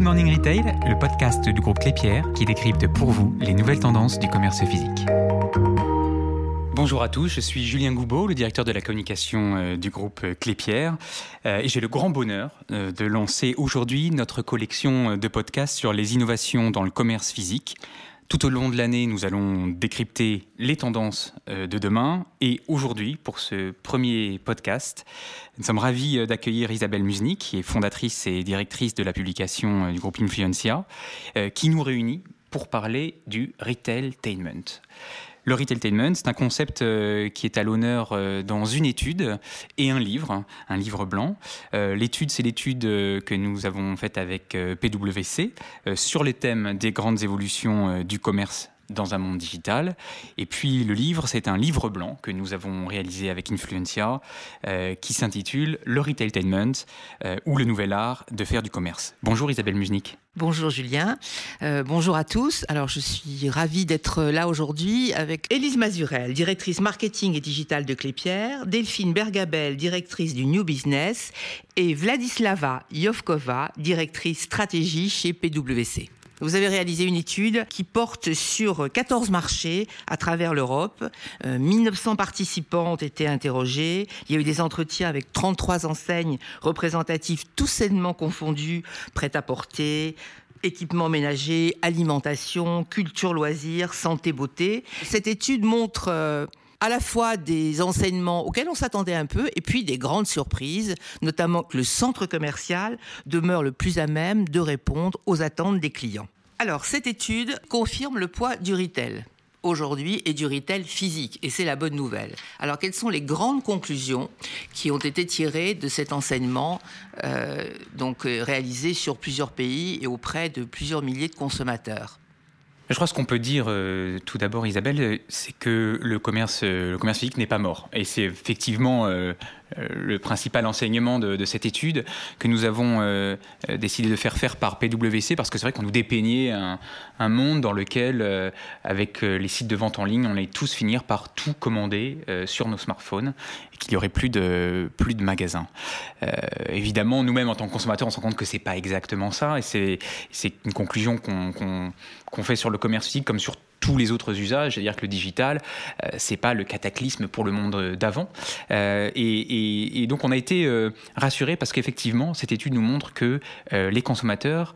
Good Morning Retail, le podcast du groupe Clépierre qui décrypte pour vous les nouvelles tendances du commerce physique. Bonjour à tous, je suis Julien Goubeau, le directeur de la communication euh, du groupe Clépierre, euh, et j'ai le grand bonheur euh, de lancer aujourd'hui notre collection de podcasts sur les innovations dans le commerce physique. Tout au long de l'année, nous allons décrypter les tendances de demain. Et aujourd'hui, pour ce premier podcast, nous sommes ravis d'accueillir Isabelle Musnik, qui est fondatrice et directrice de la publication du groupe Influencia, qui nous réunit pour parler du retailtainment. Le retailtainment, c'est un concept euh, qui est à l'honneur euh, dans une étude et un livre, un livre blanc. Euh, l'étude, c'est l'étude que nous avons faite avec PwC sur les thèmes des grandes évolutions du commerce dans un monde digital. Et puis le livre, c'est un livre blanc que nous avons réalisé avec Influencia qui s'intitule Le Retailtainment ou le nouvel art de faire du commerce. Bonjour Isabelle Musnik. Bonjour Julien, euh, bonjour à tous. Alors je suis ravie d'être là aujourd'hui avec Élise Mazurel, directrice marketing et digital de Clépierre, Delphine Bergabel, directrice du New Business et Vladislava Yovkova, directrice stratégie chez PwC. Vous avez réalisé une étude qui porte sur 14 marchés à travers l'Europe. 1900 euh, participants ont été interrogés. Il y a eu des entretiens avec 33 enseignes représentatives, tous sainement confondus, prêts à porter, équipement ménager, alimentation, culture, loisirs, santé, beauté. Cette étude montre euh, à la fois des enseignements auxquels on s'attendait un peu et puis des grandes surprises, notamment que le centre commercial demeure le plus à même de répondre aux attentes des clients. Alors, cette étude confirme le poids du retail aujourd'hui et du retail physique. Et c'est la bonne nouvelle. Alors, quelles sont les grandes conclusions qui ont été tirées de cet enseignement euh, donc, euh, réalisé sur plusieurs pays et auprès de plusieurs milliers de consommateurs? Je crois ce qu'on peut dire euh, tout d'abord, Isabelle, c'est que le commerce, le commerce physique n'est pas mort. Et c'est effectivement euh, le principal enseignement de, cette étude que nous avons euh, décidé de faire faire par PwC parce que c'est vrai qu'on nous dépeignait un, monde dans lequel, euh, avec les sites de vente en ligne, on allait tous finir par tout commander sur nos smartphones et qu'il n'y aurait plus de, plus de magasins. évidemment, nous-mêmes, en tant que consommateurs, on se rend compte que c'est pas exactement ça et c'est une conclusion qu'on fait sur le commerce physique comme sur tous les autres usages, c'est-à-dire que le digital, euh, c'est pas le cataclysme pour le monde d'avant. Euh, et, donc on a été euh, rassurés parce qu'effectivement, cette étude nous montre que les consommateurs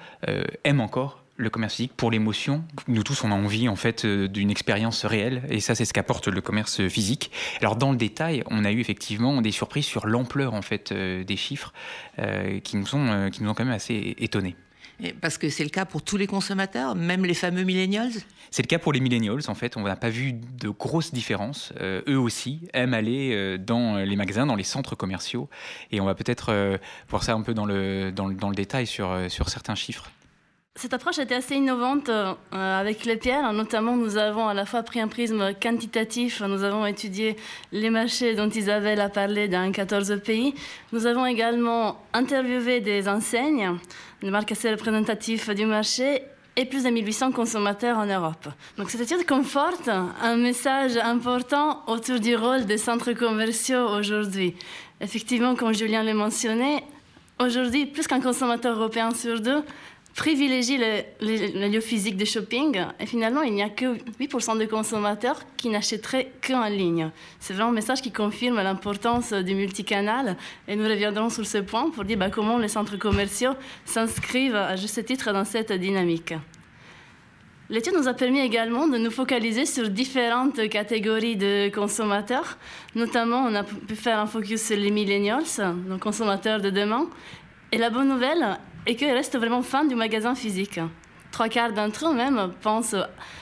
aiment encore le commerce physique pour l'émotion. Nous tous, on a envie en fait d'une expérience réelle, et ça, c'est ce qu'apporte le commerce physique. Alors dans le détail, on a eu effectivement des surprises sur l'ampleur en fait des chiffres qui nous qui nous ont quand même assez étonnés. Parce que c'est le cas pour tous les consommateurs, même les fameux millennials? C'est le cas pour les millennials, en fait. On n'a pas vu de grosses différences. Euh, eux aussi aiment aller euh, dans les magasins, dans les centres commerciaux. Et on va peut-être euh, voir ça un peu dans le, dans le, dans le détail sur, sur certains chiffres. Cette approche était assez innovante euh, avec les pierres. Notamment, nous avons à la fois pris un prisme quantitatif, nous avons étudié les marchés dont Isabelle a parlé dans 14 pays. Nous avons également interviewé des enseignes, des marques assez représentatives du marché et plus de 1800 consommateurs en Europe. Donc cette étude conforte un message important autour du rôle des centres commerciaux aujourd'hui. Effectivement, comme Julien l'a mentionné, aujourd'hui, plus qu'un consommateur européen sur deux privilégie le, lieu physique de shopping et finalement il n'y a que 8% de consommateurs qui n'achèteraient qu'en ligne. C'est vraiment un message qui confirme l'importance du multicanal et nous reviendrons sur ce point pour dire bah, comment les centres commerciaux s'inscrivent à juste titre dans cette dynamique. L'étude nous a permis également de nous focaliser sur différentes catégories de consommateurs. Notamment, on a pu faire un focus sur les millennials, donc consommateurs de demain. Et la bonne nouvelle, et qu'ils restent vraiment fans du magasin physique. Trois quarts d'entre eux même pensent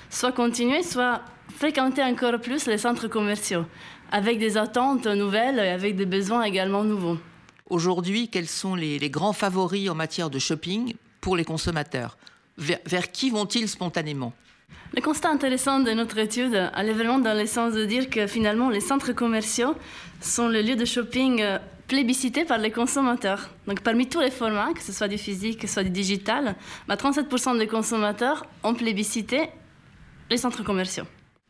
soit continuer, soit fréquenter encore plus les centres commerciaux, avec des attentes nouvelles et avec des besoins également nouveaux. Aujourd'hui, quels sont les, grands favoris en matière de shopping pour les consommateurs? Vers, qui vont-ils spontanément? Le constat intéressant de notre étude allait vraiment dans le sens de dire que finalement les centres commerciaux sont le lieu de shopping plébiscité par les consommateurs. Donc parmi tous les formats, que ce soit du physique, que ce soit du digital, 37% bah, des consommateurs ont plébiscité les centres commerciaux.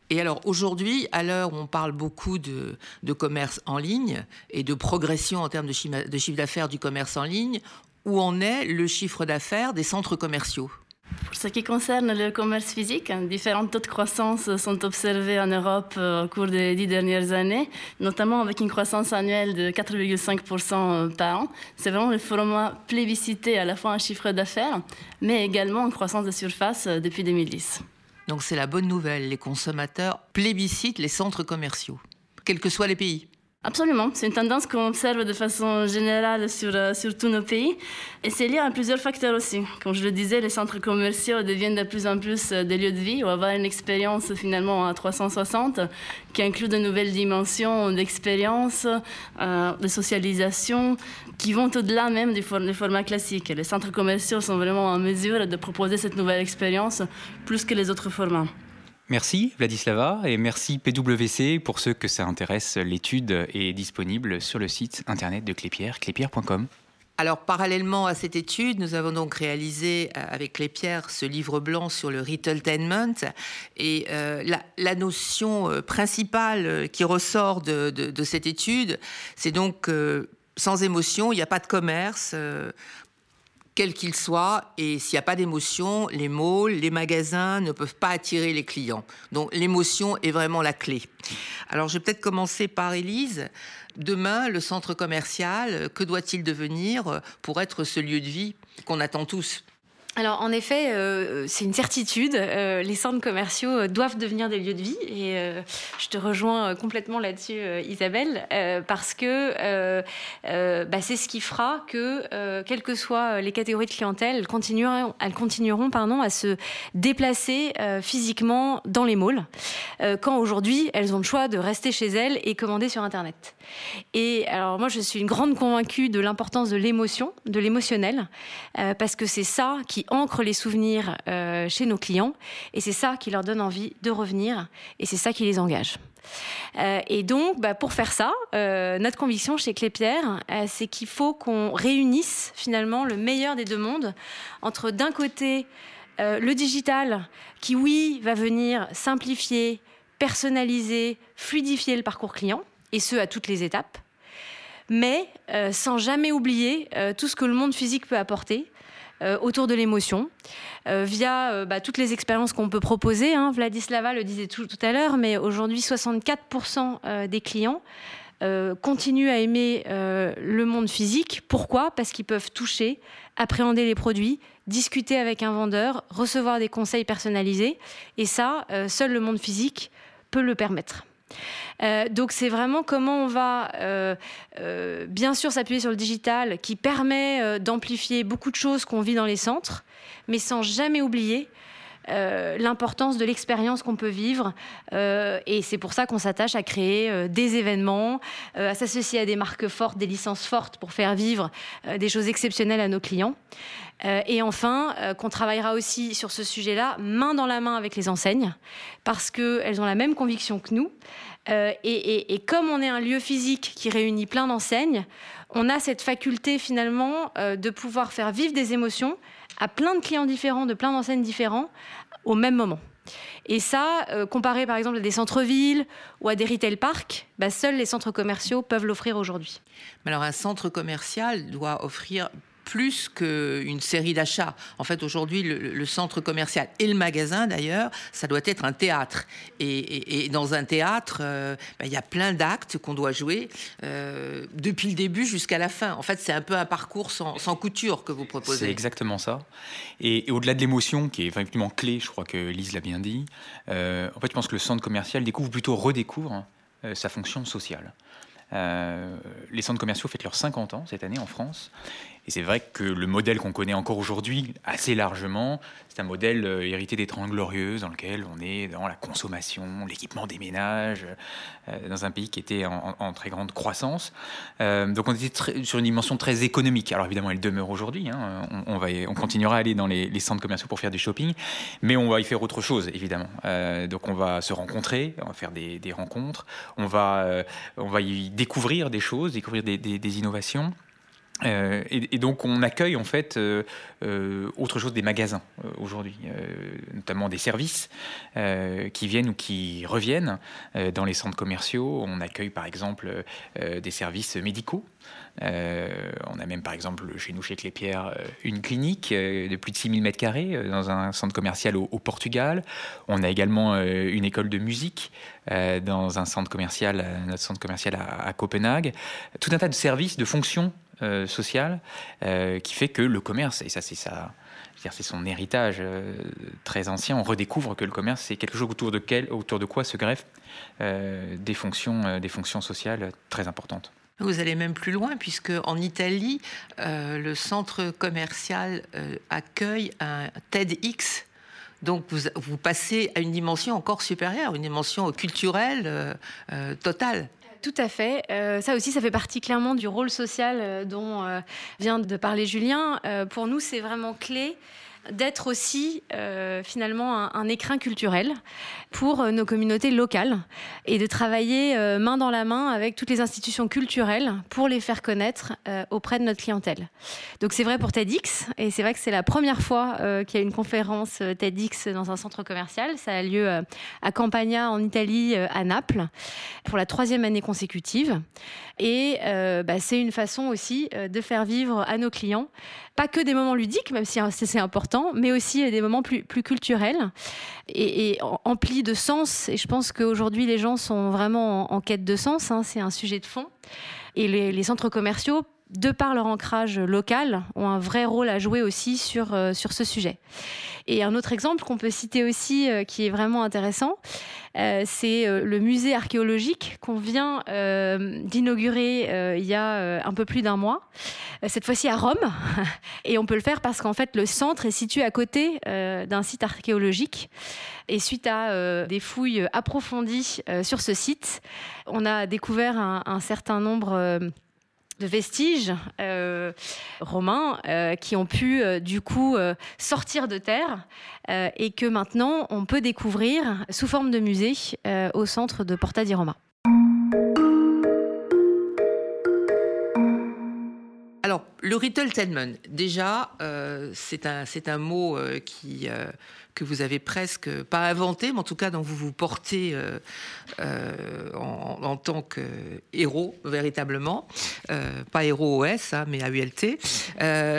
Et alors aujourd'hui, à l'heure où on parle beaucoup de, de, commerce en ligne et de progression en termes de chiffre d'affaires du commerce en ligne, où en est le chiffre d'affaires des centres commerciaux? Pour ce qui concerne le commerce physique, différents taux de croissance sont observés en Europe euh, au cours des dix dernières années, notamment avec une croissance annuelle de 4,5% euh, par an. C'est vraiment le format plébiscité à la fois en chiffre d'affaires, mais également en croissance de surface euh, depuis 2010. Donc c'est la bonne nouvelle, les consommateurs plébiscitent les centres commerciaux, quels que soient les pays. Absolument, c'est une tendance qu'on observe de façon générale sur, euh, sur tous nos pays et c'est lié à plusieurs facteurs aussi. Comme je le disais, les centres commerciaux deviennent de plus en plus euh, des lieux de vie où avoir une expérience finalement à 360 qui inclut de nouvelles dimensions d'expérience, euh, de socialisation qui vont au-delà même du, du format classique. Les centres commerciaux sont vraiment en mesure de proposer cette nouvelle expérience plus que les autres formats. Merci Vladislava et merci PwC pour ceux que ça intéresse. L'étude est disponible sur le site internet de Clépierre, clépierre.com. Alors, parallèlement à cette étude, nous avons donc réalisé euh, avec Clépierre ce livre blanc sur le retailtainment. Et euh, la, notion euh, principale qui ressort de, cette étude, c'est donc sans émotion, il n'y a pas de commerce quel qu'il soit, et s'il n'y a pas d'émotion, les malls, les magasins ne peuvent pas attirer les clients. Donc l'émotion est vraiment la clé. Alors je vais peut-être commencer par Élise. Demain, le centre commercial, que doit-il devenir pour être ce lieu de vie qu'on attend tous? Alors en effet, euh, c'est une certitude. Euh, les centres commerciaux euh, doivent devenir des lieux de vie et je te rejoins complètement là-dessus, Isabelle, parce que bah, c'est ce qui fera que, quelles que soient les catégories de clientèle, elles continueront, elles continueront à se déplacer physiquement dans les malls, quand aujourd'hui elles ont le choix de rester chez elles et commander sur Internet. Et alors moi, je suis une grande convaincue de l'importance de l'émotion, de l'émotionnel, parce que c'est ça qui ancre les souvenirs euh, chez nos clients et c'est ça qui leur donne envie de revenir et c'est ça qui les engage. Euh, et donc, bah, pour faire ça, euh, notre conviction chez Clépierre, c'est qu'il faut qu'on réunisse finalement le meilleur des deux mondes entre d'un côté le digital qui, oui, va venir simplifier, personnaliser, fluidifier le parcours client, et ce à toutes les étapes, mais sans jamais oublier tout ce que le monde physique peut apporter, euh, autour de l'émotion, euh, via euh, bah, toutes les expériences qu'on peut proposer. Hein. Vladislava le disait tout, à l'heure, mais aujourd'hui, 64% des clients continuent à aimer le monde physique. Pourquoi? Parce qu'ils peuvent toucher, appréhender les produits, discuter avec un vendeur, recevoir des conseils personnalisés. Et ça, seul le monde physique peut le permettre. Euh, donc c'est vraiment comment on va euh, euh, bien sûr s'appuyer sur le digital qui permet d'amplifier beaucoup de choses qu'on vit dans les centres, mais sans jamais oublier l'importance de l'expérience qu'on peut vivre. et c'est pour ça qu'on s'attache à créer des événements, à s'associer à des marques fortes, des licences fortes pour faire vivre des choses exceptionnelles à nos clients. et enfin, qu'on travaillera aussi sur ce sujet-là, main dans la main avec les enseignes, parce qu'elles ont la même conviction que nous. Euh, et, comme on est un lieu physique qui réunit plein d'enseignes, on a cette faculté finalement euh, de pouvoir faire vivre des émotions à plein de clients différents, de plein d'enseignes différents, au même moment. Et ça, euh, comparé par exemple à des centres-villes ou à des retail parks, bah, seuls les centres commerciaux peuvent l'offrir aujourd'hui. Mais alors un centre commercial doit offrir plus qu'une série d'achats. En fait, aujourd'hui, le, centre commercial et le magasin, d'ailleurs, ça doit être un théâtre. Et, dans un théâtre, euh, ben, il y a plein d'actes qu'on doit jouer euh, depuis le début jusqu'à la fin. En fait, c'est un peu un parcours sans, couture que vous proposez. C'est exactement ça. Et, au-delà de l'émotion, qui est effectivement clé, je crois que Lise l'a bien dit, euh, en fait, je pense que le centre commercial découvre, plutôt redécouvre hein, sa fonction sociale. les centres commerciaux fêtent leurs 50 ans cette année en France. Et c'est vrai que le modèle qu'on connaît encore aujourd'hui, assez largement, c'est un modèle euh, hérité des Trente Glorieuses, dans lequel on est dans la consommation, l'équipement des ménages, euh, dans un pays qui était en, très grande croissance. Euh, donc on était sur une dimension très économique. Alors évidemment, elle demeure aujourd'hui. Hein. On, va, on continuera à aller dans les, centres commerciaux pour faire du shopping, mais on va y faire autre chose, évidemment. donc on va se rencontrer, on va faire des, rencontres, on va, on va y découvrir des choses, découvrir des, des innovations. Euh, et, donc on accueille en fait euh, euh, autre chose des magasins aujourd'hui, notamment des services qui viennent ou qui reviennent dans les centres commerciaux. On accueille par exemple des services médicaux. on a même par exemple chez nous, chez Clépierre, une clinique de plus de 6000 m2 dans un centre commercial au, Portugal. On a également une école de musique dans un centre commercial, notre centre commercial à Copenhague. Tout un tas de services, de fonctions euh, social euh, qui fait que le commerce, et ça c'est ça, c'est son héritage euh, très ancien, on redécouvre que le commerce c'est quelque chose autour de, quel, autour de quoi se greffent des, fonctions, des fonctions sociales très importantes. Vous allez même plus loin, puisque en Italie, le centre commercial accueille un TEDx. Donc vous, vous, passez à une dimension encore supérieure, une dimension culturelle totale. Tout à fait. Euh, ça aussi, ça fait partie clairement du rôle social euh, dont euh, vient de parler Julien. pour nous, c'est vraiment clé d'être aussi euh, finalement un, écrin culturel pour euh, nos communautés locales et de travailler euh, main dans la main avec toutes les institutions culturelles pour les faire connaître auprès de notre clientèle. Donc c'est vrai pour TEDx et c'est vrai que c'est la première fois qu'il y a une conférence TEDx dans un centre commercial. Ça a lieu à Campagna en Italie, à Naples, pour la troisième année consécutive. Et bah, c'est une façon aussi de faire vivre à nos clients pas que des moments ludiques, même si c'est important, mais aussi des moments plus, culturels et, emplis de sens. Et je pense qu'aujourd'hui, les gens sont vraiment en, quête de sens. Hein, c'est un sujet de fond. Et les, les centres commerciaux de par leur ancrage local, ont un vrai rôle à jouer aussi sur, euh, sur ce sujet. Et un autre exemple qu'on peut citer aussi, euh, qui est vraiment intéressant, euh, c'est le musée archéologique qu'on vient d'inaugurer il y a un peu plus d'un mois, cette fois-ci à Rome. Et on peut le faire parce qu'en fait, le centre est situé à côté d'un site archéologique. Et suite à des fouilles approfondies sur ce site, on a découvert un, un certain nombre de vestiges euh, romains euh, qui ont pu euh, du coup sortir de terre et que maintenant on peut découvrir sous forme de musée au centre de Porta di Roma. Alors, le retailtainment, déjà, c'est un, un, mot qui que vous avez presque pas inventé, mais en tout cas dont vous vous portez euh, euh, en, tant que héros véritablement, euh, pas héros OS, hein, mais AULT.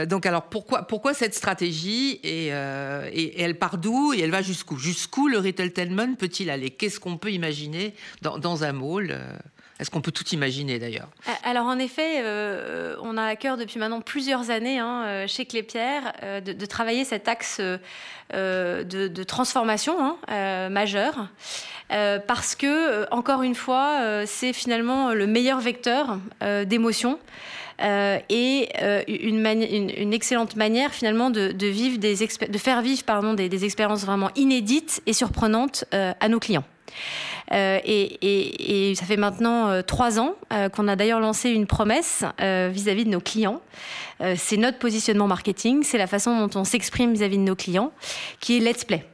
donc alors pourquoi pourquoi cette stratégie et, elle part d'où et elle va jusqu'où? Jusqu'où le retailtainment peut-il aller? Qu'est-ce qu'on peut imaginer dans, dans un mall est-ce qu'on peut tout imaginer d'ailleurs? Alors en effet, euh, on a à cœur depuis maintenant plusieurs années hein, euh, chez Clépierre euh, de, travailler cet axe de, transformation hein, majeur. parce que, encore une fois, c'est finalement le meilleur vecteur d'émotion et une, excellente manière finalement de, vivre des de faire vivre pardon, des expériences vraiment inédites et surprenantes à nos clients. Euh, et, ça fait maintenant euh, trois ans euh, qu'on a d'ailleurs lancé une promesse vis-à-vis de nos clients. c'est notre positionnement marketing, c'est la façon dont on s'exprime vis-à-vis de nos clients, qui est Let's Play.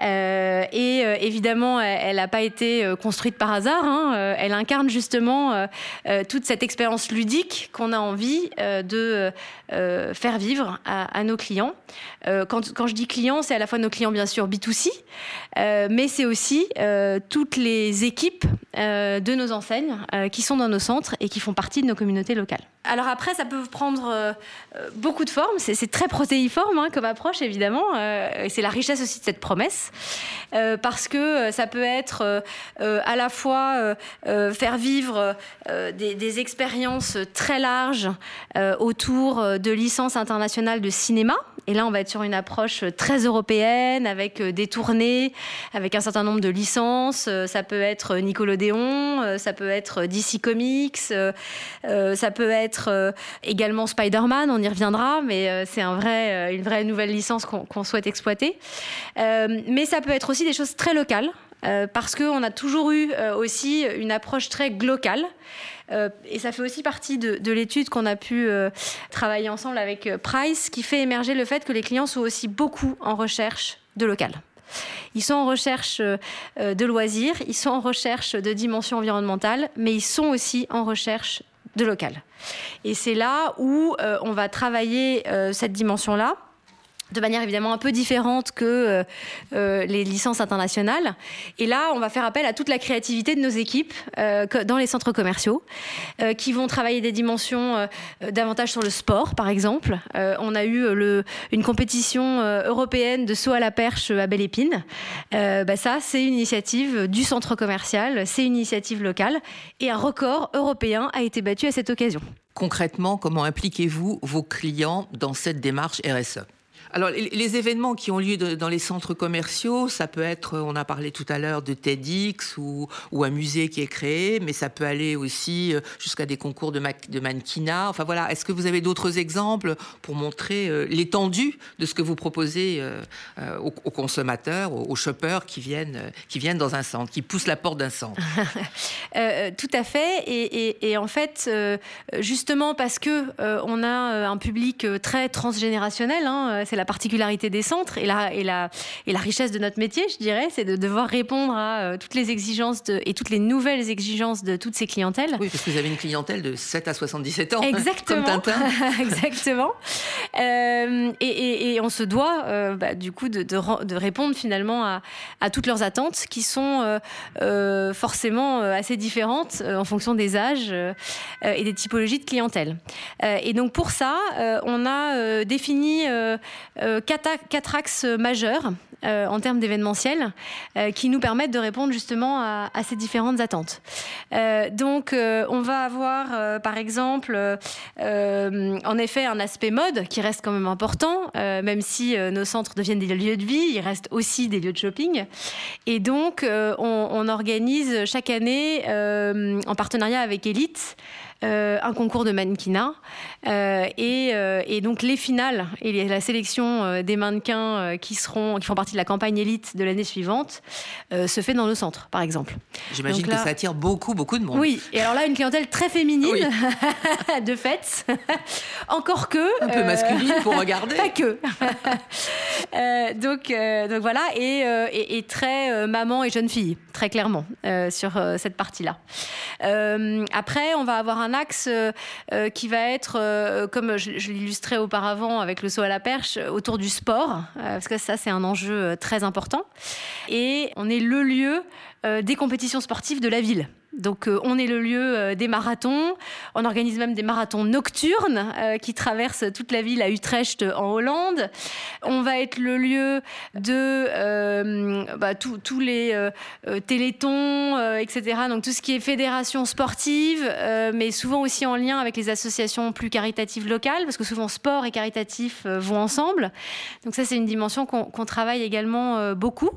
Euh, et euh, évidemment, elle n'a pas été euh, construite par hasard. Hein. Elle incarne justement toute cette expérience ludique qu'on a envie de faire vivre à, nos clients. Quand, je dis clients, c'est à la fois nos clients, bien sûr, B2C, mais c'est aussi toutes les équipes de nos enseignes qui sont dans nos centres et qui font partie de nos communautés locales. Alors après, ça peut prendre beaucoup de formes. C'est très protéiforme hein, comme approche, évidemment. c'est la richesse aussi de cette promesse. Euh, parce que euh, ça peut être euh, à la fois faire vivre des, expériences très larges autour de licences internationales de cinéma. Et là, on va être sur une approche très européenne, avec des tournées, avec un certain nombre de licences. Ça peut être Nickelodeon, ça peut être DC Comics, ça peut être également Spider-Man, on y reviendra, mais c'est un vrai, une vraie nouvelle licence qu'on souhaite exploiter. Mais ça peut être aussi des choses très locales, euh, parce qu'on a toujours eu euh, aussi une approche très globale. Euh, et ça fait aussi partie de, l'étude qu'on a pu travailler ensemble avec Price, qui fait émerger le fait que les clients sont aussi beaucoup en recherche de local. Ils sont en recherche de loisirs, ils sont en recherche de dimension environnementale, mais ils sont aussi en recherche de local. Et c'est là où on va travailler cette dimension-là de manière évidemment un peu différente que euh, euh, les licences internationales. Et là, on va faire appel à toute la créativité de nos équipes euh, dans les centres commerciaux, qui vont travailler des dimensions davantage sur le sport, par exemple. on a eu une compétition européenne de saut à la perche à Belle Épine. Bah ça, c'est une initiative du centre commercial, c'est une initiative locale, et un record européen a été battu à cette occasion. Concrètement, comment impliquez-vous vos clients dans cette démarche RSE alors, les, événements qui ont lieu dans les centres commerciaux, ça peut être, on a parlé tout à l'heure de TEDx ou, un musée qui est créé, mais ça peut aller aussi euh, jusqu'à des concours de, de mannequinat. Enfin voilà, est-ce que vous avez d'autres exemples pour montrer euh, l'étendue de ce que vous proposez euh, aux, consommateurs, aux, shoppers qui viennent, qui viennent dans un centre, qui poussent la porte d'un centre? Tout à fait. Et, en fait, justement parce que on a un public très transgénérationnel, hein, la particularité des centres et la, et la, et la richesse de notre métier, je dirais, c'est de devoir répondre à euh, toutes les exigences de, et toutes les nouvelles exigences de toutes ces clientèles. Oui, parce que vous avez une clientèle de 7 à 77 ans. Exactement. Comme Tintin. Exactement. Euh, et, et, on se doit, euh, bah, du coup, de, de, répondre finalement à, à, toutes leurs attentes qui sont forcément assez différentes en fonction des âges et des typologies de clientèle. et donc, pour ça, on a défini euh, quatre, axes majeurs euh, en termes d'événementiel euh, qui nous permettent de répondre justement à, ces différentes attentes. donc, on va avoir par exemple, en effet, un aspect mode qui reste quand même important, même si nos centres deviennent des lieux de vie, ils restent aussi des lieux de shopping. Et donc, on, on organise chaque année, en partenariat avec Elite, un concours de mannequinat. Euh, euh, et, donc les finales et la sélection des mannequins qui, seront, qui font partie de la campagne élite de l'année suivante se fait dans nos centres, par exemple. J'imagine que ça attire beaucoup, beaucoup de monde. Oui, et alors là, une clientèle très féminine, de fait. Encore que... Un peu masculine pour regarder. Pas que. donc, donc voilà, et, et très maman et jeune fille, très clairement, sur cette partie-là. après, on va avoir un un axe euh, euh, qui va être, euh, comme je, l'illustrais auparavant avec le saut à la perche, autour du sport, parce que ça, c'est un enjeu très important. Et on est le lieu des compétitions sportives de la ville. Donc euh, on est le lieu euh, des marathons. On organise même des marathons nocturnes euh, qui traversent toute la ville à Utrecht en Hollande. On va être le lieu de bah, tous les télétons, etc. Donc tout ce qui est fédération sportive, mais souvent aussi en lien avec les associations plus caritatives locales, parce que souvent sport et caritatif vont ensemble. Donc ça c'est une dimension qu'on travaille également beaucoup.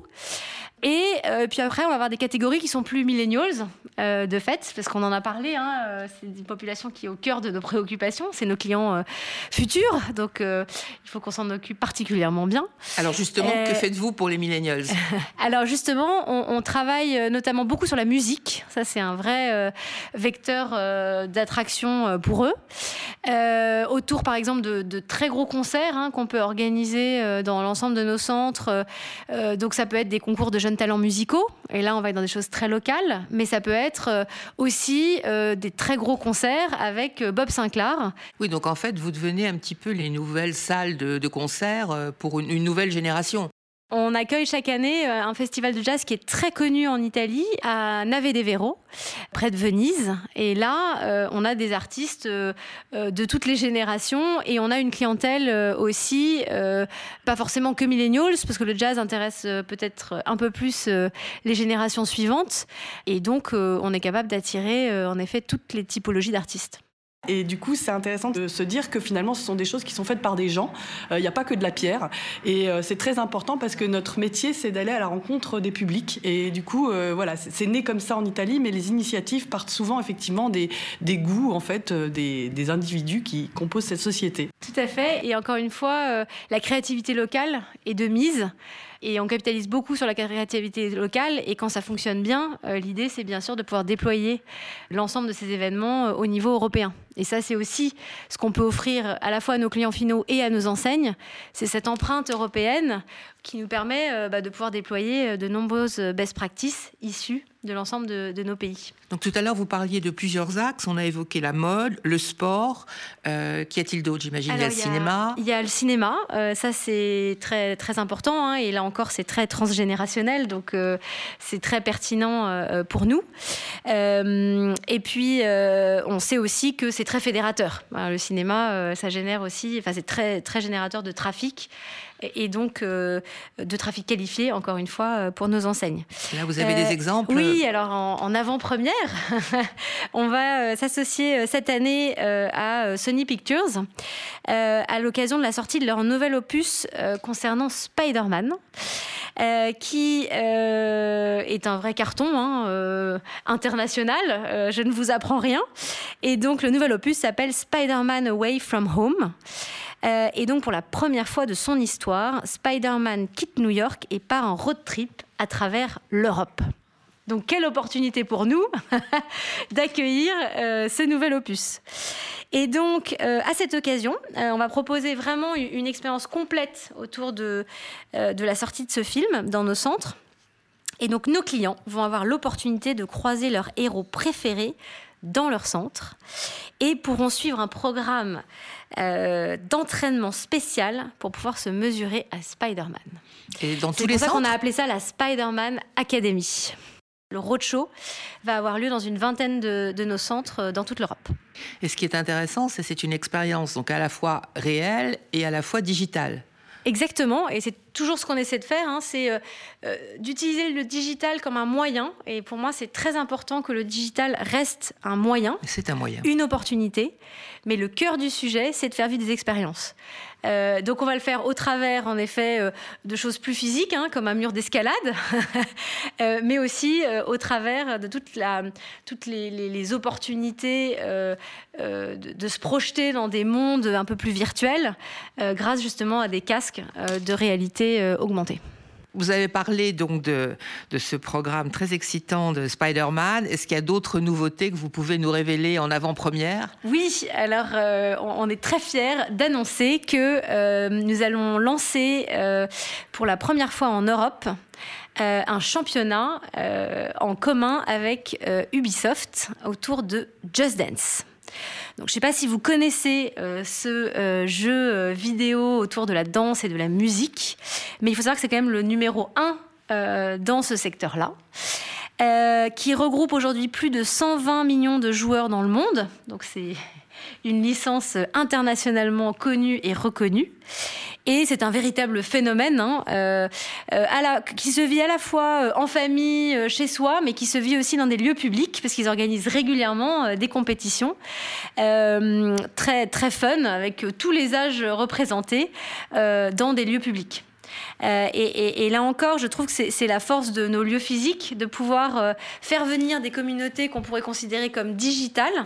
Et euh, puis après, on va avoir des catégories qui sont plus millennials, euh, de fait, parce qu'on en a parlé. Hein, euh, c'est une population qui est au cœur de nos préoccupations. C'est nos clients futurs. Donc, il faut qu'on s'en occupe particulièrement bien. Alors, justement, que faites-vous pour les millennials? Alors, justement, on, travaille notamment beaucoup sur la musique. Ça, c'est un vrai vecteur d'attraction pour eux. autour, par exemple, de, très gros concerts hein, qu'on peut organiser dans l'ensemble de nos centres. donc, ça peut être des concours de jeunes talents musicaux. Et là, on va être dans des choses très locales, mais ça peut être euh, aussi euh, des très gros concerts avec euh, Bob Sinclair. Oui, donc en fait, vous devenez un petit peu les nouvelles salles de concert pour une nouvelle génération. On accueille chaque année euh, un festival de jazz qui est très connu en Italie, à Nave de Vero, près de Venise. Et là, euh, on a des artistes euh, de toutes les générations et on a une clientèle aussi, pas forcément que millennials, parce que le jazz intéresse peut-être un peu plus les générations suivantes. Et donc, on est capable d'attirer en effet toutes les typologies d'artistes. Et du coup, c'est intéressant de se dire que finalement, ce sont des choses qui sont faites par des gens. Il n'y a pas que de la pierre. Et euh, c'est très important parce que notre métier, c'est d'aller à la rencontre des publics. Et du coup, euh, voilà, c'est né comme ça en Italie, mais les initiatives partent souvent effectivement des, goûts, en fait, euh, des, individus qui composent cette société. Tout à fait. Et encore une fois, la créativité locale est de mise. Et on capitalise beaucoup sur la créativité locale. Et quand ça fonctionne bien, euh, l'idée, c'est bien sûr de pouvoir déployer l'ensemble de ces événements euh, au niveau européen. Et ça, c'est aussi ce qu'on peut offrir à la fois à nos clients finaux et à nos enseignes. C'est cette empreinte européenne qui nous permet euh, bah, de pouvoir déployer de nombreuses best practices issues de l'ensemble de, nos pays. Donc tout à l'heure, vous parliez de plusieurs axes. On a évoqué la mode, le sport. Euh, Qu'y a-t-il d'autre? J'imagine il y a le cinéma. Il y a le cinéma. Euh, ça, c'est très, très important. Hein, et là encore, c'est très transgénérationnel. Donc euh, c'est très pertinent pour nous. et puis, on sait aussi que c'est très fédérateur. le cinéma, ça génère aussi... Enfin, c'est très, très générateur de trafic et donc euh, de trafic qualifié, encore une fois, euh, pour nos enseignes. Là, vous avez des euh, exemples Oui, alors en, avant-première, on va s'associer cette année à Sony Pictures à l'occasion de la sortie de leur nouvel opus concernant Spider-Man. qui est un vrai carton hein, international. je ne vous apprends rien. Et donc le nouvel opus s'appelle Spider-Man Away from Home. Euh, et donc, pour la première fois de son histoire, Spider-Man quitte New York et part en road trip à travers l'Europe. Donc, quelle opportunité pour nous d'accueillir euh, ce nouvel opus. Et donc, euh, à cette occasion, on va proposer vraiment une, expérience complète autour de, de la sortie de ce film dans nos centres. Et donc, nos clients vont avoir l'opportunité de croiser leurs héros préférés dans leur centre et pourront suivre un programme euh, d'entraînement spécial pour pouvoir se mesurer à Spider-Man. Et dans tous les C'est pour ça qu'on a appelé ça la Spider-Man Academy. Le roadshow va avoir lieu dans une vingtaine de, de nos centres euh, dans toute l'Europe. Et ce qui est intéressant, c'est que c'est une expérience donc à la fois réelle et à la fois digitale. Exactement, et c'est toujours ce qu'on essaie de faire, hein, c'est euh, euh, d'utiliser le digital comme un moyen. Et pour moi, c'est très important que le digital reste un moyen. C'est un moyen. Une opportunité. Mais le cœur du sujet, c'est de faire vivre des expériences. Euh, donc on va le faire au travers, en effet, de choses plus physiques, hein, comme un mur d'escalade, mais aussi au travers de toutes les, opportunités de, se projeter dans des mondes un peu plus virtuels, grâce justement à des casques de réalité euh, augmenter. Vous avez parlé donc de, ce programme très excitant de Spider-Man. Est-ce qu'il y a d'autres nouveautés que vous pouvez nous révéler en avant-première? Oui, alors euh, on est très fiers d'annoncer que euh, nous allons lancer pour la première fois en Europe un championnat en commun avec Ubisoft autour de Just Dance. Je ne sais pas si vous connaissez euh, ce euh, jeu euh, vidéo autour de la danse et de la musique, mais il faut savoir que c'est quand même le numéro un dans ce secteur-là. qui regroupe aujourd'hui plus de 120 millions de joueurs dans le monde. C'est une licence internationalement connue et reconnue. Et c'est un véritable phénomène hein, euh, euh, qui se vit à la fois euh, en famille, chez soi, mais qui se vit aussi dans des lieux publics, parce qu'ils organisent régulièrement des compétitions très, très fun, avec tous les âges représentés dans des lieux publics. et, là encore, je trouve que c'est la force de nos lieux physiques de pouvoir faire venir des communautés qu'on pourrait considérer comme digitales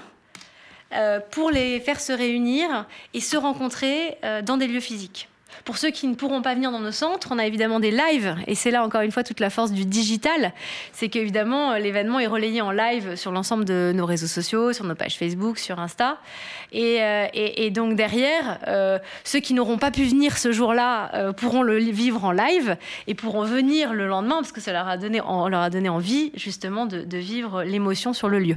pour les faire se réunir et se rencontrer dans des lieux physiques. Pour ceux qui ne pourront pas venir dans nos centres, on a évidemment des lives, et c'est là encore une fois toute la force du digital, c'est qu'évidemment l'événement est relayé en live sur l'ensemble de nos réseaux sociaux, sur nos pages Facebook, sur Insta, et, euh, donc derrière, euh, ceux qui n'auront pas pu venir ce jour-là euh, pourront le vivre en live et pourront venir le lendemain parce que ça leur a donné, leur a donné envie justement de, vivre l'émotion sur le lieu.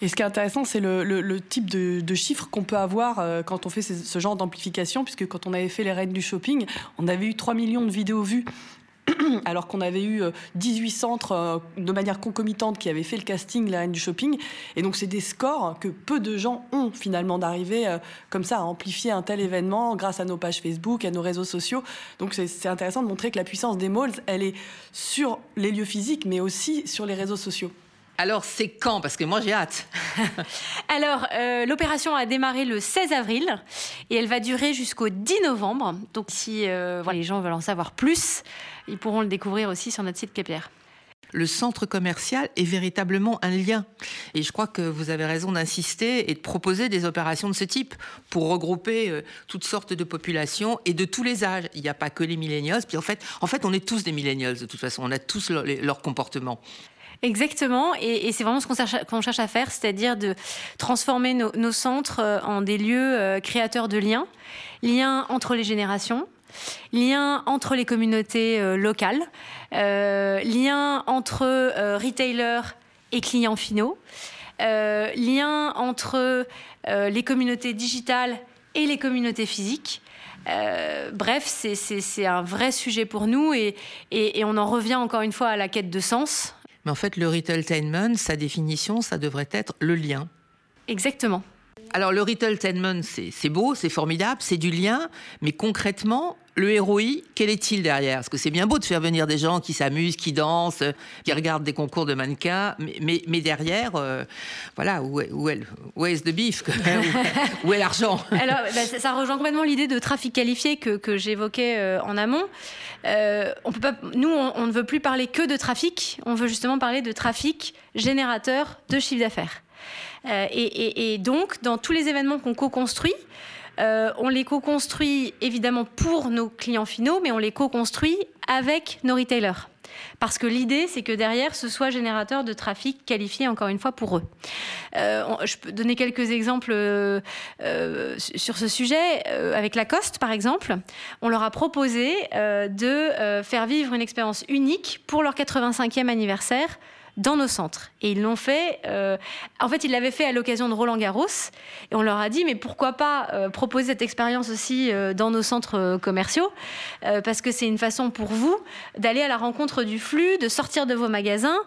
Et ce qui est intéressant, c'est le, type de, chiffres qu'on peut avoir quand on fait ce, genre d'amplification, puisque quand on avait fait les règnes du show on avait eu 3 millions de vidéos vues alors qu'on avait eu 18 euh, centres euh, de manière concomitante qui avaient fait le casting La Reine du Shopping. Et donc, c'est des scores que peu de gens ont finalement d'arriver euh, comme ça à amplifier un tel événement grâce à nos pages Facebook, à nos réseaux sociaux. Donc, c'est intéressant de montrer que la puissance des malls, elle est sur les lieux physiques, mais aussi sur les réseaux sociaux. Alors, c'est quand? Parce que moi, j'ai hâte. Alors, euh, l'opération a démarré le 16 avril et elle va durer jusqu'au 10 novembre. Donc, si euh, les gens veulent en savoir plus, ils pourront le découvrir aussi sur notre site Képierre. Le centre commercial est véritablement un lien. Et je crois que vous avez raison d'insister et de proposer des opérations de ce type pour regrouper euh, toutes sortes de populations et de tous les âges. Il n'y a pas que les millennials. Puis en fait, en fait, on est tous des millennials de toute façon. On a tous leur, leur comportement. Exactement, et, c'est vraiment ce qu'on cherche, à faire, c'est-à-dire de transformer nos, centres euh, en des lieux euh, créateurs de liens, liens entre les générations, lien entre les communautés locales, lien entre retailers et clients finaux, lien entre les communautés digitales et les communautés physiques. Euh, bref, c'est un vrai sujet pour nous et, on en revient encore une fois à la quête de sens. Mais en fait, le retailtainment, sa définition, ça devrait être le lien. Exactement. Alors le retailtainment, c'est beau, c'est formidable, c'est du lien, mais concrètement, le ROI, quel est-il derrière? Parce que c'est bien beau de faire venir des gens qui s'amusent, qui dansent, qui regardent des concours de mannequins, mais, derrière, euh, voilà, où est, où, est, où est the beef? Où est l'argent? Alors, bah, ça rejoint complètement l'idée de trafic qualifié que, j'évoquais euh, en amont. Euh, nous, on, ne veut plus parler que de trafic, on veut justement parler de trafic générateur de chiffre d'affaires. et, donc, dans tous les événements qu'on co-construit, euh, on les co-construit évidemment pour nos clients finaux, mais on les co-construit avec nos retailers. Parce que l'idée, c'est que derrière, ce soit générateur de trafic qualifié, encore une fois, pour eux. Euh, je peux donner quelques exemples euh, sur ce sujet. avec Lacoste, par exemple, on leur a proposé de faire vivre une expérience unique pour leur 85e anniversaire dans nos centres. Et ils l'ont fait, euh, en fait, ils l'avaient fait à l'occasion de Roland Garros. Et on leur a dit, mais pourquoi pas euh, proposer cette expérience aussi euh, dans nos centres commerciaux Parce que c'est une façon pour vous d'aller à la rencontre du flux, de sortir de vos magasins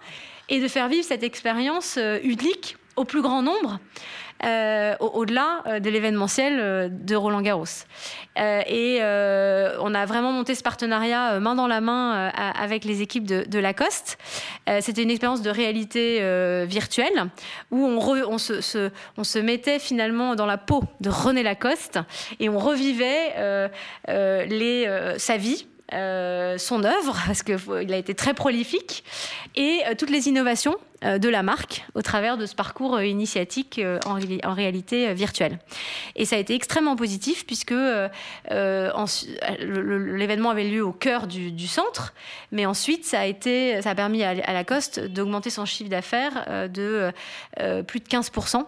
et de faire vivre cette expérience unique au plus grand nombre. Euh, au-delà euh, de l'événementiel euh, de Roland Garros. et on a vraiment monté ce partenariat main dans la main avec les équipes de, Lacoste. C'était une expérience de réalité virtuelle où on, se, mettait finalement dans la peau de René Lacoste et on revivait sa vie euh, son œuvre, parce qu'il a été très prolifique, et euh, toutes les innovations euh, de la marque au travers de ce parcours initiatique en, réalité virtuelle. Et ça a été extrêmement positif puisque l'événement avait lieu au cœur du, centre, mais ensuite ça a, permis à, à Lacoste d'augmenter son chiffre d'affaires de plus de 15%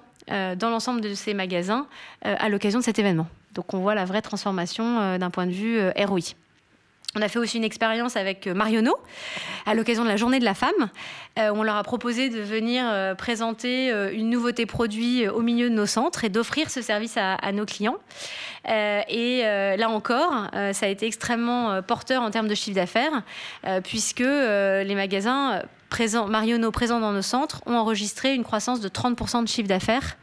dans l'ensemble de ses magasins à l'occasion de cet événement. Donc on voit la vraie transformation d'un point de vue ROI. On a fait aussi une expérience avec euh, Marionneau à l'occasion de la Journée de la Femme. Euh, on leur a proposé de venir euh, présenter une nouveauté produit au milieu de nos centres et d'offrir ce service à, nos clients. et là encore, ça a été extrêmement porteur en termes de chiffre d'affaires, puisque les magasins présents, présents dans nos centres ont enregistré une croissance de 30% de chiffre d'affaires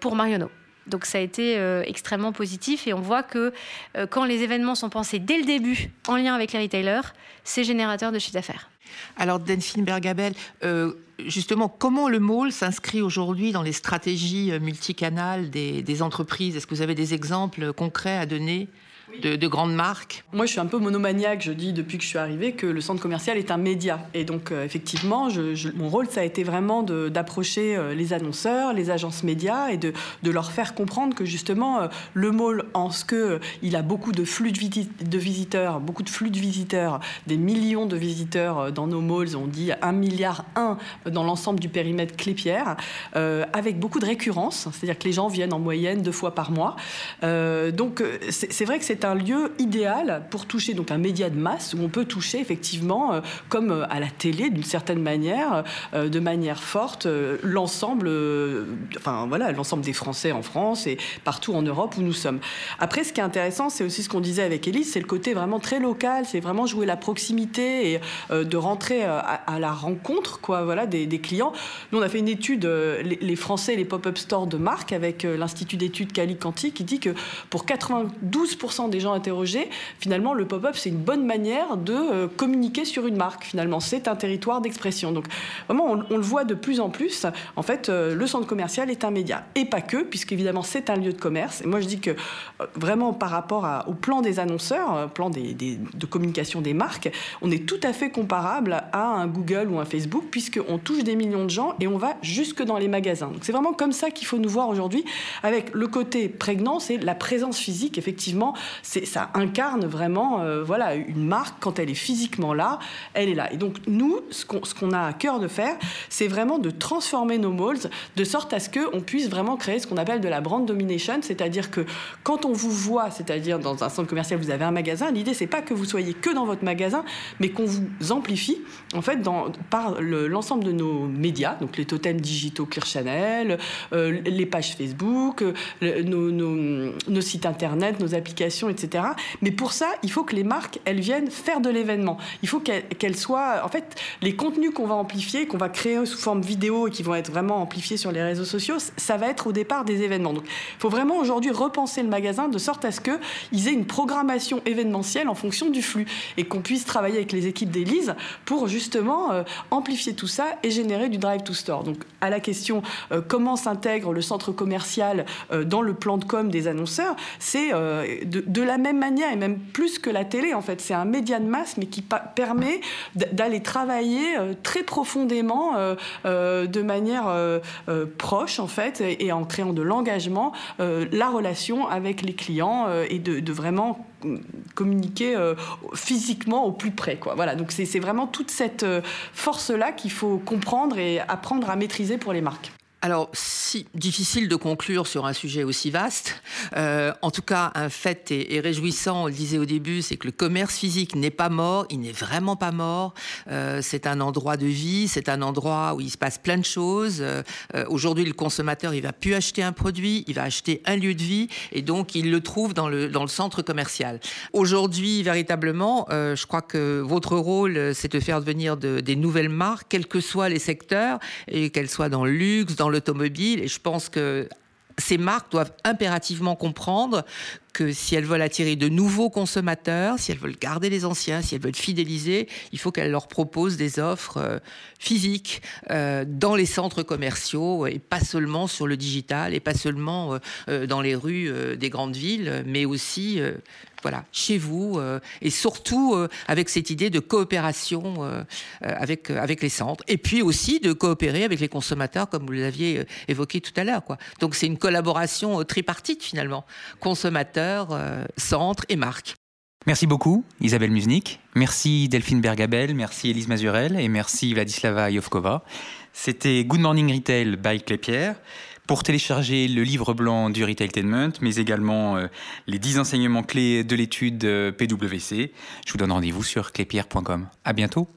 pour Marionneau. Donc ça a été euh, extrêmement positif et on voit que euh, quand les événements sont pensés dès le début en lien avec les retailers, c'est générateur de chiffre d'affaires. Alors Delphine Bergabel, euh, justement, comment le mall s'inscrit aujourd'hui dans les stratégies multicanales des, des entreprises? Est-ce que vous avez des exemples concrets à donner? De, grandes marques Moi, je suis un peu monomaniaque. Je dis depuis que je suis arrivée que le centre commercial est un média. Et donc, euh, effectivement, mon rôle, ça a été vraiment d'approcher euh, les annonceurs, les agences médias et de, leur faire comprendre que justement, euh, le mall, en ce que il a beaucoup de flux de, visiteurs, beaucoup de flux de visiteurs, des millions de visiteurs dans nos malls, on dit 1 milliard 1 dans l'ensemble du périmètre Clépierre, avec beaucoup de récurrence, c'est-à-dire que les gens viennent en moyenne deux fois par mois. donc, c'est vrai que c'est un lieu idéal pour toucher donc un média de masse où on peut toucher effectivement, euh, comme euh, à la télé d'une certaine manière, euh, de manière forte, l'ensemble, enfin voilà, l'ensemble des Français en France et partout en Europe où nous sommes. Après, ce qui est intéressant, c'est aussi ce qu'on disait avec Elise, c'est le côté vraiment très local, c'est vraiment jouer la proximité et de rentrer à, la rencontre, quoi, voilà, des, clients. Nous, on a fait une étude, les, Français, les pop-up stores de marque avec l'institut d'études Calicanti, qui dit que pour 92% des gens interrogés, finalement, le pop-up, c'est une bonne manière de euh, communiquer sur une marque. Finalement, c'est un territoire d'expression. Donc, vraiment, on, le voit de plus en plus. En fait, euh, le centre commercial est un média. Et pas que, puisqu'évidemment, c'est un lieu de commerce. Et moi, je dis que, euh, vraiment, par rapport au plan des annonceurs, plan de communication des marques, on est tout à fait comparable à un Google ou un Facebook, puisqu'on touche des millions de gens et on va jusque dans les magasins. Donc c'est vraiment comme ça qu'il faut nous voir aujourd'hui, avec le côté prégnant, c'est la présence physique. Effectivement, ça incarne vraiment, euh, voilà, une marque quand elle est physiquement là, elle est là. Et donc nous, ce qu'on a à cœur de faire, c'est vraiment de transformer nos malls de sorte à ce qu'on puisse vraiment créer ce qu'on appelle de la brand domination, c'est-à-dire que quand on vous voit, c'est-à-dire dans un centre commercial, vous avez un magasin, l'idée c'est pas que vous soyez que dans votre magasin, mais qu'on vous amplifie en fait par l'ensemble de nos médias, donc les totems digitaux Clear Channel, euh, les pages Facebook, euh, nos, sites internet, nos applications, etc. Mais pour ça, il faut que les marques, elles viennent faire de l'événement. Il faut qu'elles soient, en fait, les contenus qu'on va amplifier, qu'on va créer sous forme vidéo et qui vont être vraiment amplifiés sur les réseaux sociaux, ça va être au départ des événements. Donc, il faut vraiment aujourd'hui repenser le magasin de sorte à ce qu'ils aient une programmation événementielle en fonction du flux et qu'on puisse travailler avec les équipes d'Élise pour justement euh, amplifier tout ça et générer du drive to store. Donc, à la question euh, comment s'intègre le centre commercial euh, dans le plan de com des annonceurs, c'est de, la même manière et même plus que la télé en fait. C'est un média de masse mais qui permet d'aller travailler très profondément de manière proche en fait et, en créant de l'engagement la relation avec les clients et de, vraiment communiquer physiquement au plus près. Quoi. Voilà, donc c'est vraiment toute cette force-là qu'il faut comprendre et apprendre à maîtriser pour les marques. Alors, si difficile de conclure sur un sujet aussi vaste, euh, en tout cas, un fait est, réjouissant, on le disait au début, c'est que le commerce physique n'est pas mort, il n'est vraiment pas mort. Euh, c'est un endroit de vie, c'est un endroit où il se passe plein de choses. Euh, aujourd'hui, le consommateur, il va plus acheter un produit, il va acheter un lieu de vie, et donc il le trouve dans le, dans le centre commercial. Aujourd'hui, véritablement, je crois que votre rôle, c'est de faire devenir de, des nouvelles marques, quels que soient les secteurs, et qu'elles soient dans le luxe, dans l'automobile. Et je pense que ces marques doivent impérativement comprendre que si elles veulent attirer de nouveaux consommateurs, si elles veulent garder les anciens, si elles veulent fidéliser, il faut qu'elles leur proposent des offres euh, physiques euh, dans les centres commerciaux et pas seulement sur le digital et pas seulement euh, dans les rues des grandes villes, mais aussi voilà, chez vous, euh, et surtout euh, avec cette idée de coopération euh, avec, avec les centres, et puis aussi de coopérer avec les consommateurs, comme vous l'aviez évoqué tout à l'heure. Donc c'est une collaboration tripartite finalement, consommateurs, centres et marques. Merci beaucoup Isabelle Musnik, merci Delphine Bergabel, merci Elise Mazurel et merci Vladislava Yovkova. C'était Good Morning Retail by Clépierre. Pour télécharger le livre blanc du Retailtainment, mais également euh, les 10 enseignements clés de l'étude euh, PwC, je vous donne rendez-vous sur clépierre.com. À bientôt.